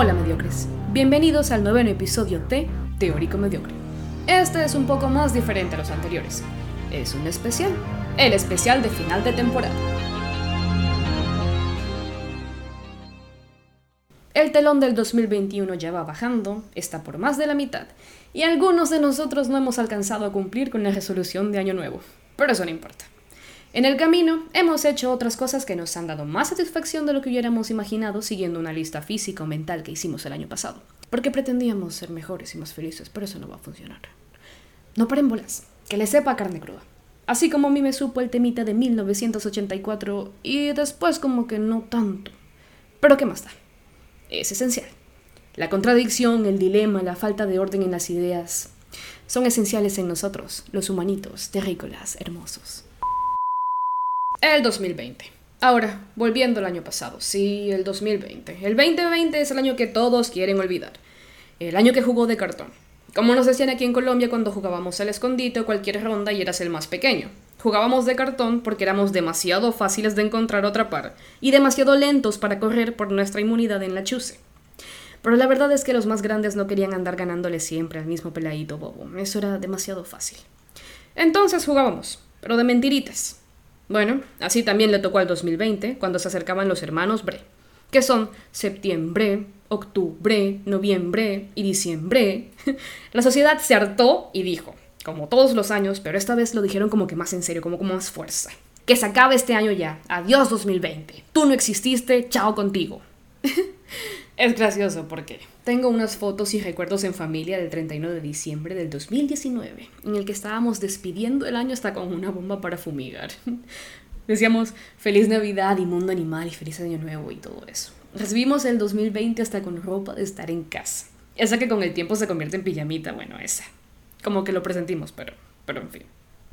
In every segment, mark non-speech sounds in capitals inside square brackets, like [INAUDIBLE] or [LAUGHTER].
Hola mediocres, bienvenidos al noveno episodio de Teórico Mediocre. Este es un poco más diferente a los anteriores. Es un especial, el especial de final de temporada. El telón del 2021 ya va bajando, está por más de la mitad, y algunos de nosotros no hemos alcanzado a cumplir con la resolución de Año Nuevo, pero eso no importa. En el camino hemos hecho otras cosas que nos han dado más satisfacción de lo que hubiéramos imaginado siguiendo una lista física o mental que hicimos el año pasado. Porque pretendíamos ser mejores y más felices, pero eso no va a funcionar. No paren bolas, que le sepa carne cruda. Así como a mí me supo el temita de 1984 y después como que no tanto. Pero ¿qué más da? Es esencial. La contradicción, el dilema, la falta de orden en las ideas son esenciales en nosotros, los humanitos, terrícolas, hermosos. El 2020. Ahora, volviendo al año pasado. Sí, el 2020. El 2020 es el año que todos quieren olvidar. El año que jugó de cartón. Como nos decían aquí en Colombia cuando jugábamos al escondite o cualquier ronda y eras el más pequeño. Jugábamos de cartón porque éramos demasiado fáciles de encontrar o atrapar y demasiado lentos para correr por nuestra inmunidad en la chuse. Pero la verdad es que los más grandes no querían andar ganándole siempre al mismo peladito bobo. Eso era demasiado fácil. Entonces jugábamos, pero de mentiritas. Bueno, así también le tocó al 2020, cuando se acercaban los hermanos Bre, que son septiembre, octubre, noviembre y diciembre. [LAUGHS] La sociedad se hartó y dijo, como todos los años, pero esta vez lo dijeron como que más en serio, como con más fuerza. Que se acabe este año ya. Adiós 2020. Tú no exististe, chao contigo. [LAUGHS] es gracioso porque tengo unas fotos y recuerdos en familia del 31 de diciembre del 2019, en el que estábamos despidiendo el año hasta con una bomba para fumigar. [LAUGHS] Decíamos feliz Navidad y mundo animal y feliz año nuevo y todo eso. Recibimos el 2020 hasta con ropa de estar en casa. Esa que con el tiempo se convierte en pijamita, bueno, esa. Como que lo presentimos, pero, pero en fin.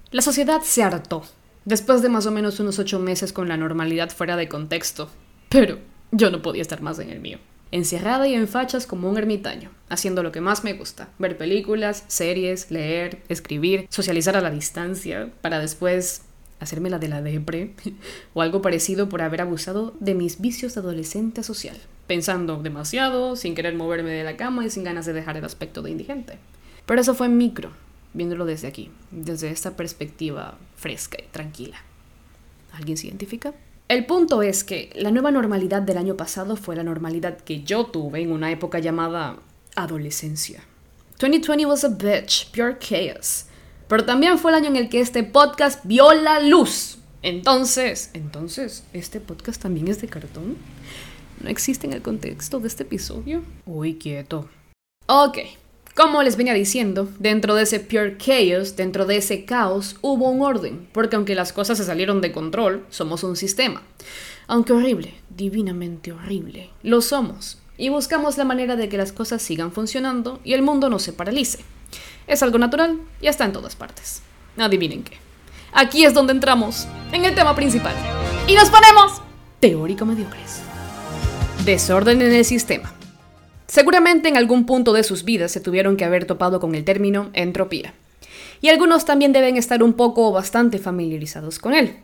La sociedad se hartó, después de más o menos unos ocho meses con la normalidad fuera de contexto. Pero yo no podía estar más en el mío encerrada y en fachas como un ermitaño, haciendo lo que más me gusta, ver películas, series, leer, escribir, socializar a la distancia, para después hacerme la de la depre, [LAUGHS] o algo parecido por haber abusado de mis vicios de adolescente social, pensando demasiado, sin querer moverme de la cama y sin ganas de dejar el aspecto de indigente. Pero eso fue micro, viéndolo desde aquí, desde esta perspectiva fresca y tranquila. ¿Alguien se identifica? El punto es que la nueva normalidad del año pasado fue la normalidad que yo tuve en una época llamada adolescencia. 2020 was a bitch, pure chaos. Pero también fue el año en el que este podcast vio la luz. Entonces, entonces, ¿este podcast también es de cartón? ¿No existe en el contexto de este episodio? Uy, quieto. Ok, como les venía diciendo, dentro de ese pure chaos, dentro de ese caos, hubo un orden, porque aunque las cosas se salieron de control, somos un sistema. Aunque horrible, divinamente horrible, lo somos. Y buscamos la manera de que las cosas sigan funcionando y el mundo no se paralice. Es algo natural y está en todas partes. Adivinen qué. Aquí es donde entramos, en el tema principal. Y nos ponemos teórico mediocres. Desorden en el sistema. Seguramente en algún punto de sus vidas se tuvieron que haber topado con el término entropía. Y algunos también deben estar un poco o bastante familiarizados con él.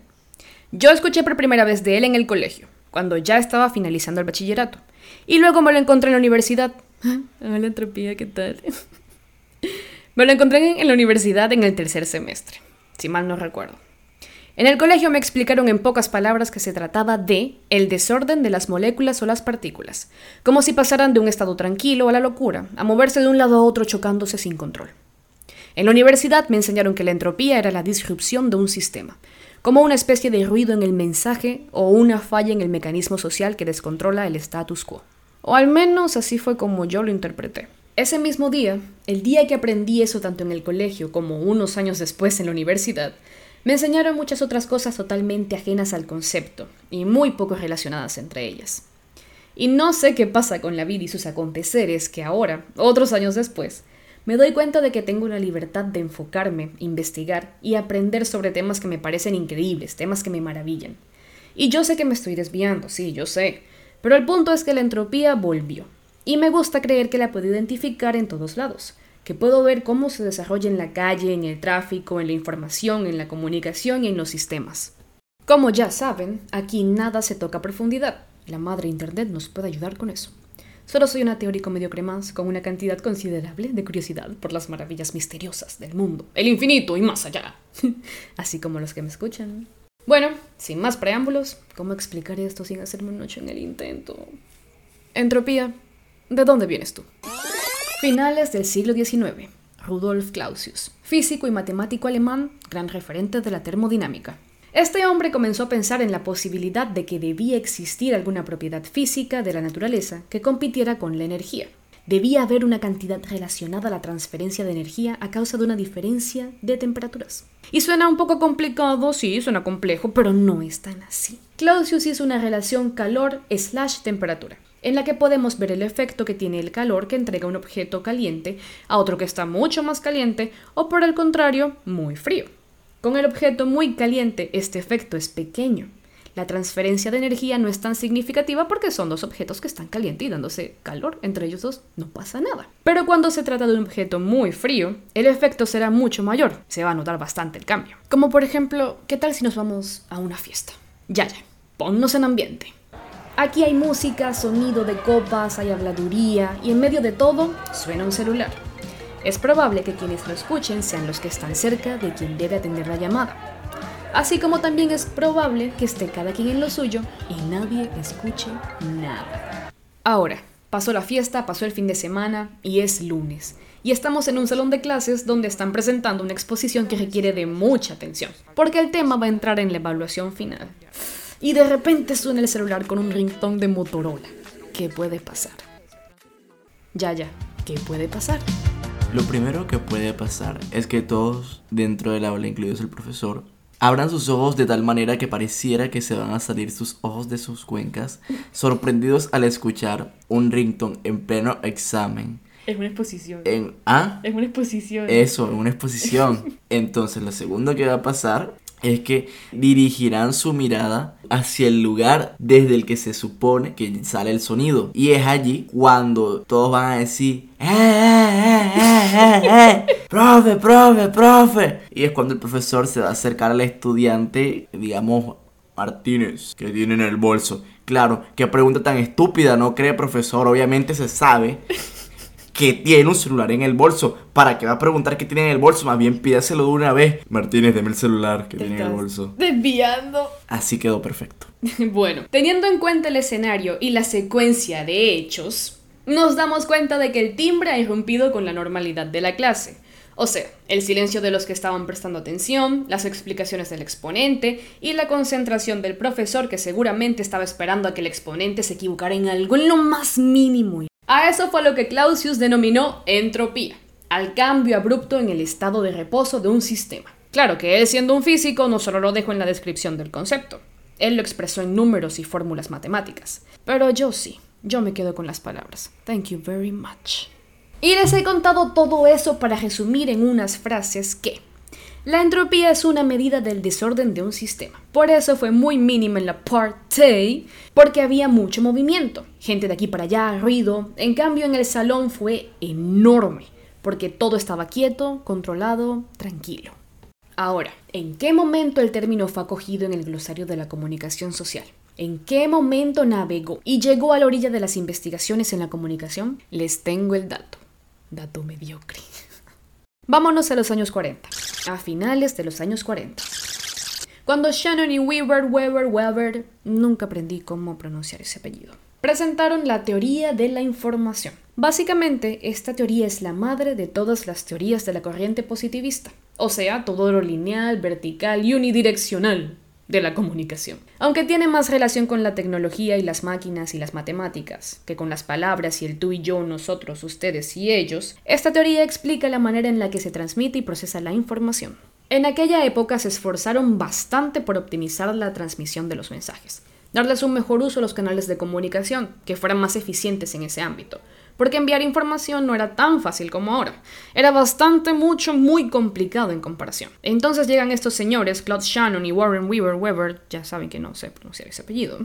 Yo escuché por primera vez de él en el colegio, cuando ya estaba finalizando el bachillerato. Y luego me lo encontré en la universidad. [LAUGHS] Ah, la entropía, ¿qué tal? [LAUGHS] me lo encontré en la universidad en el tercer semestre, si mal no recuerdo. En el colegio me explicaron en pocas palabras que se trataba de el desorden de las moléculas o las partículas, como si pasaran de un estado tranquilo a la locura, a moverse de un lado a otro chocándose sin control. En la universidad me enseñaron que la entropía era la disrupción de un sistema, como una especie de ruido en el mensaje o una falla en el mecanismo social que descontrola el status quo. O al menos así fue como yo lo interpreté. Ese mismo día, el día que aprendí eso tanto en el colegio como unos años después en la universidad, me enseñaron muchas otras cosas totalmente ajenas al concepto y muy poco relacionadas entre ellas. Y no sé qué pasa con la vida y sus aconteceres que ahora, otros años después, me doy cuenta de que tengo la libertad de enfocarme, investigar y aprender sobre temas que me parecen increíbles, temas que me maravillan. Y yo sé que me estoy desviando, sí, yo sé, pero el punto es que la entropía volvió. Y me gusta creer que la puedo identificar en todos lados, que puedo ver cómo se desarrolla en la calle, en el tráfico, en la información, en la comunicación y en los sistemas. Como ya saben, aquí nada se toca a profundidad. La madre Internet nos puede ayudar con eso. Solo soy una teórico mediocre más con una cantidad considerable de curiosidad por las maravillas misteriosas del mundo, el infinito y más allá. [LAUGHS] Así como los que me escuchan. Bueno, sin más preámbulos, ¿cómo explicar esto sin hacerme un noche en el intento? Entropía, ¿de dónde vienes tú? Finales del siglo XIX. Rudolf Clausius, físico y matemático alemán, gran referente de la termodinámica. Este hombre comenzó a pensar en la posibilidad de que debía existir alguna propiedad física de la naturaleza que compitiera con la energía. Debía haber una cantidad relacionada a la transferencia de energía a causa de una diferencia de temperaturas. Y suena un poco complicado, sí, suena complejo, pero no es tan así. Clausius hizo una relación calor-temperatura en la que podemos ver el efecto que tiene el calor que entrega un objeto caliente a otro que está mucho más caliente o por el contrario, muy frío. Con el objeto muy caliente este efecto es pequeño. La transferencia de energía no es tan significativa porque son dos objetos que están calientes y dándose calor entre ellos dos, no pasa nada. Pero cuando se trata de un objeto muy frío, el efecto será mucho mayor, se va a notar bastante el cambio. Como por ejemplo, ¿qué tal si nos vamos a una fiesta? Ya, ya, ponnos en ambiente. Aquí hay música, sonido de copas, hay habladuría y en medio de todo suena un celular. Es probable que quienes lo escuchen sean los que están cerca de quien debe atender la llamada. Así como también es probable que esté cada quien en lo suyo y nadie escuche nada. Ahora, pasó la fiesta, pasó el fin de semana y es lunes. Y estamos en un salón de clases donde están presentando una exposición que requiere de mucha atención, porque el tema va a entrar en la evaluación final y de repente suena el celular con un ringtone de Motorola. ¿Qué puede pasar? Ya, ya, ¿qué puede pasar? Lo primero que puede pasar es que todos dentro del aula, incluidos el profesor, abran sus ojos de tal manera que pareciera que se van a salir sus ojos de sus cuencas, sorprendidos al escuchar un ringtone en pleno examen. Es una exposición. En, ¿Ah? Es una exposición. Eso, en una exposición. [LAUGHS] Entonces, lo segundo que va a pasar es que dirigirán su mirada hacia el lugar desde el que se supone que sale el sonido. Y es allí cuando todos van a decir, ¡Eh, eh, eh, eh, profe, profe, profe! Y es cuando el profesor se va a acercar al estudiante, digamos, Martínez, que tiene en el bolso. Claro, qué pregunta tan estúpida, ¿no cree, profesor? Obviamente se sabe que tiene un celular en el bolso. ¿Para qué va a preguntar qué tiene en el bolso? Más bien pídaselo de una vez. Martínez, deme el celular que tiene en el bolso. Desviando. Así quedó perfecto. [LAUGHS] bueno, teniendo en cuenta el escenario y la secuencia de hechos, nos damos cuenta de que el timbre ha irrumpido con la normalidad de la clase. O sea, el silencio de los que estaban prestando atención, las explicaciones del exponente y la concentración del profesor que seguramente estaba esperando a que el exponente se equivocara en algo en lo más mínimo a eso fue lo que Clausius denominó entropía, al cambio abrupto en el estado de reposo de un sistema. Claro que él siendo un físico no solo lo dejó en la descripción del concepto, él lo expresó en números y fórmulas matemáticas. Pero yo sí, yo me quedo con las palabras. Thank you very much. Y les he contado todo eso para resumir en unas frases que la entropía es una medida del desorden de un sistema. Por eso fue muy mínima en la parte, porque había mucho movimiento, gente de aquí para allá, ruido. En cambio, en el salón fue enorme, porque todo estaba quieto, controlado, tranquilo. Ahora, ¿en qué momento el término fue acogido en el glosario de la comunicación social? ¿En qué momento navegó y llegó a la orilla de las investigaciones en la comunicación? Les tengo el dato. Dato mediocre. Vámonos a los años 40, a finales de los años 40. Cuando Shannon y Weaver, Weber, Weber, nunca aprendí cómo pronunciar ese apellido, presentaron la teoría de la información. Básicamente, esta teoría es la madre de todas las teorías de la corriente positivista, o sea, todo lo lineal, vertical y unidireccional de la comunicación. Aunque tiene más relación con la tecnología y las máquinas y las matemáticas que con las palabras y el tú y yo, nosotros, ustedes y ellos, esta teoría explica la manera en la que se transmite y procesa la información. En aquella época se esforzaron bastante por optimizar la transmisión de los mensajes, darles un mejor uso a los canales de comunicación, que fueran más eficientes en ese ámbito, porque enviar información no era tan fácil como ahora. Era bastante, mucho, muy complicado en comparación. Entonces llegan estos señores, Claude Shannon y Warren Weaver Weber, ya saben que no sé pronunciar ese apellido.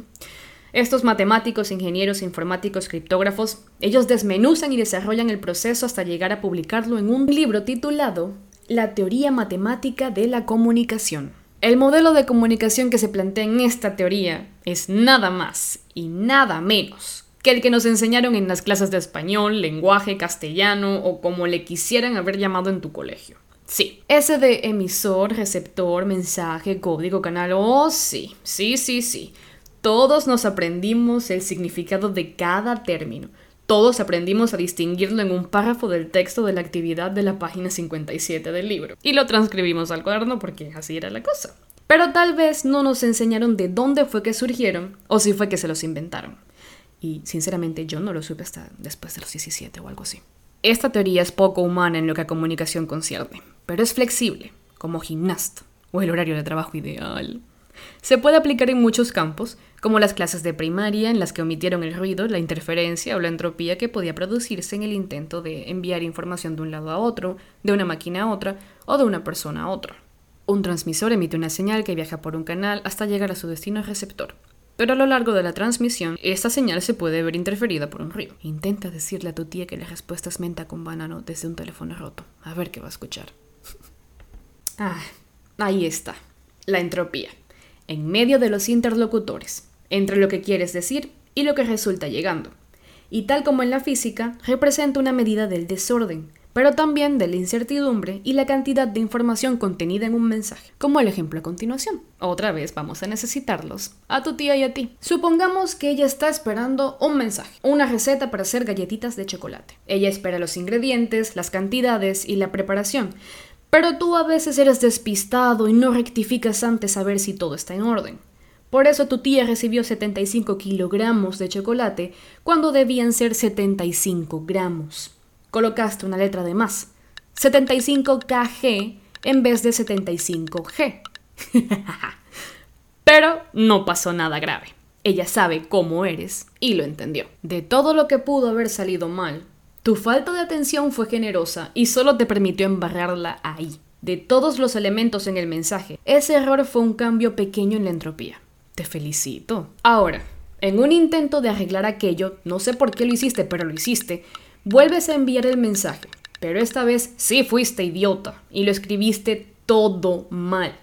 Estos matemáticos, ingenieros, informáticos, criptógrafos, ellos desmenuzan y desarrollan el proceso hasta llegar a publicarlo en un libro titulado La teoría matemática de la comunicación. El modelo de comunicación que se plantea en esta teoría es nada más y nada menos que el que nos enseñaron en las clases de español, lenguaje, castellano o como le quisieran haber llamado en tu colegio. Sí, ese de emisor, receptor, mensaje, código, canal, oh sí, sí, sí, sí. Todos nos aprendimos el significado de cada término. Todos aprendimos a distinguirlo en un párrafo del texto de la actividad de la página 57 del libro. Y lo transcribimos al cuaderno porque así era la cosa. Pero tal vez no nos enseñaron de dónde fue que surgieron o si fue que se los inventaron. Y sinceramente yo no lo supe hasta después de los 17 o algo así. Esta teoría es poco humana en lo que a comunicación concierne, pero es flexible, como gimnasta o el horario de trabajo ideal. Se puede aplicar en muchos campos, como las clases de primaria en las que omitieron el ruido, la interferencia o la entropía que podía producirse en el intento de enviar información de un lado a otro, de una máquina a otra o de una persona a otra. Un transmisor emite una señal que viaja por un canal hasta llegar a su destino receptor. Pero a lo largo de la transmisión, esta señal se puede ver interferida por un ruido. Intenta decirle a tu tía que la respuesta es menta con banano desde un teléfono roto. A ver qué va a escuchar. [LAUGHS] ah, ahí está. La entropía. En medio de los interlocutores. Entre lo que quieres decir y lo que resulta llegando. Y tal como en la física, representa una medida del desorden, pero también de la incertidumbre y la cantidad de información contenida en un mensaje, como el ejemplo a continuación. Otra vez vamos a necesitarlos, a tu tía y a ti. Supongamos que ella está esperando un mensaje, una receta para hacer galletitas de chocolate. Ella espera los ingredientes, las cantidades y la preparación, pero tú a veces eres despistado y no rectificas antes a ver si todo está en orden. Por eso tu tía recibió 75 kilogramos de chocolate cuando debían ser 75 gramos colocaste una letra de más. 75kg en vez de 75g. [LAUGHS] Pero no pasó nada grave. Ella sabe cómo eres y lo entendió. De todo lo que pudo haber salido mal, tu falta de atención fue generosa y solo te permitió embarrarla ahí. De todos los elementos en el mensaje, ese error fue un cambio pequeño en la entropía. Te felicito. Ahora, en un intento de arreglar aquello, no sé por qué lo hiciste, pero lo hiciste, Vuelves a enviar el mensaje, pero esta vez sí fuiste idiota y lo escribiste todo mal.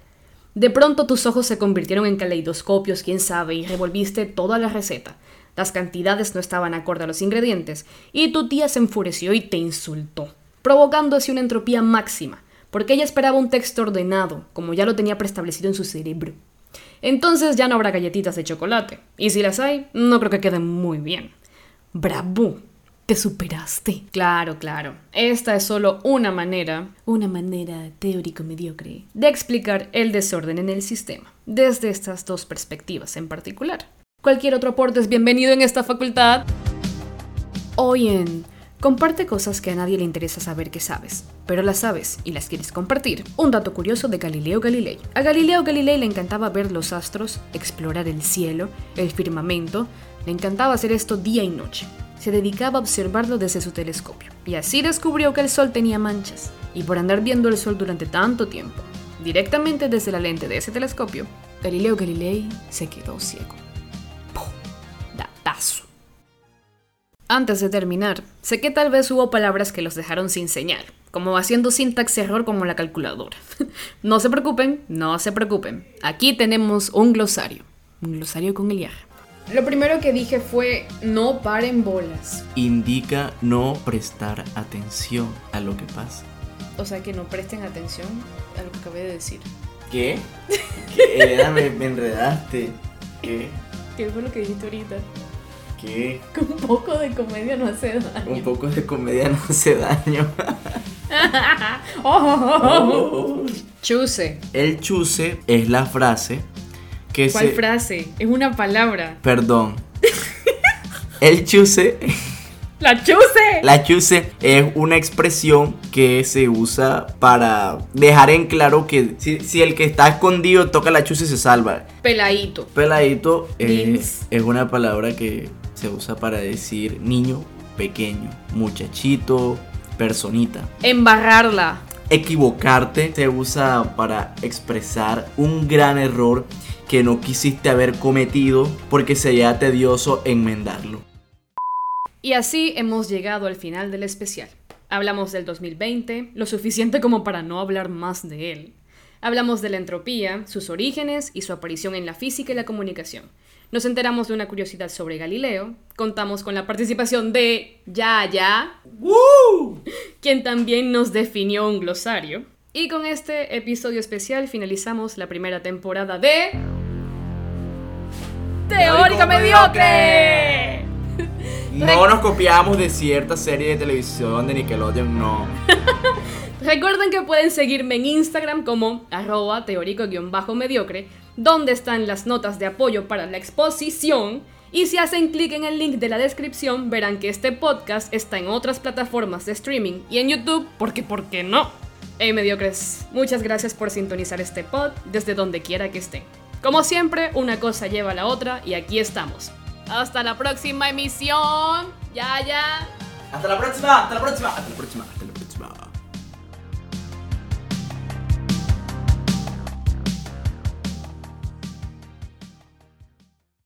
De pronto tus ojos se convirtieron en caleidoscopios, quién sabe, y revolviste toda la receta. Las cantidades no estaban acorde a los ingredientes, y tu tía se enfureció y te insultó, provocando así una entropía máxima, porque ella esperaba un texto ordenado, como ya lo tenía preestablecido en su cerebro. Entonces ya no habrá galletitas de chocolate, y si las hay, no creo que queden muy bien. ¡Bravo! Te superaste. Claro, claro. Esta es solo una manera, una manera teórico-mediocre, de explicar el desorden en el sistema, desde estas dos perspectivas en particular. Cualquier otro aporte es bienvenido en esta facultad. Hoy en Comparte cosas que a nadie le interesa saber que sabes, pero las sabes y las quieres compartir. Un dato curioso de Galileo Galilei. A Galileo Galilei le encantaba ver los astros, explorar el cielo, el firmamento, le encantaba hacer esto día y noche se dedicaba a observarlo desde su telescopio. Y así descubrió que el Sol tenía manchas. Y por andar viendo el Sol durante tanto tiempo, directamente desde la lente de ese telescopio, Galileo Galilei se quedó ciego. Datazo. Antes de terminar, sé que tal vez hubo palabras que los dejaron sin señal, como haciendo sintaxis error como la calculadora. [LAUGHS] no se preocupen, no se preocupen. Aquí tenemos un glosario. Un glosario con el viaje. Lo primero que dije fue no paren bolas. Indica no prestar atención a lo que pasa. O sea, que no presten atención a lo que acabé de decir. ¿Qué? [LAUGHS] ¿Qué? me, me enredaste. ¿Qué? ¿Qué fue lo que dijiste ahorita? ¿Qué? Que [LAUGHS] un poco de comedia no hace daño. Un poco de comedia no hace daño. [LAUGHS] oh. Chuse. El chuse es la frase ¿Cuál frase? Es una palabra. Perdón. [LAUGHS] El chuse. La chuse. La chuse es una expresión que se usa para dejar en claro que si, el que está escondido toca la chuse se salva. Peladito. Peladito es una palabra que se usa para decir niño pequeño, muchachito, personita. Embarrarla. Equivocarte se usa para expresar un gran error que no quisiste haber cometido porque sería tedioso enmendarlo. Y así hemos llegado al final del especial. Hablamos del 2020, lo suficiente como para no hablar más de él. Hablamos de la entropía, sus orígenes y su aparición en la física y la comunicación. Nos enteramos de una curiosidad sobre Galileo, contamos con la participación de Yaya, quien también nos definió un glosario. Y con este episodio especial finalizamos la primera temporada de... Teórica Mediocre. No nos copiamos de cierta serie de televisión de Nickelodeon, no. [LAUGHS] Recuerden que pueden seguirme en Instagram como arroba teórico-mediocre, donde están las notas de apoyo para la exposición. Y si hacen clic en el link de la descripción, verán que este podcast está en otras plataformas de streaming y en YouTube, porque ¿por qué no? Hey mediocres, muchas gracias por sintonizar este pod desde donde quiera que estén. Como siempre, una cosa lleva a la otra y aquí estamos. Hasta la próxima emisión. Ya, ya. Hasta la próxima, hasta la próxima, hasta la próxima.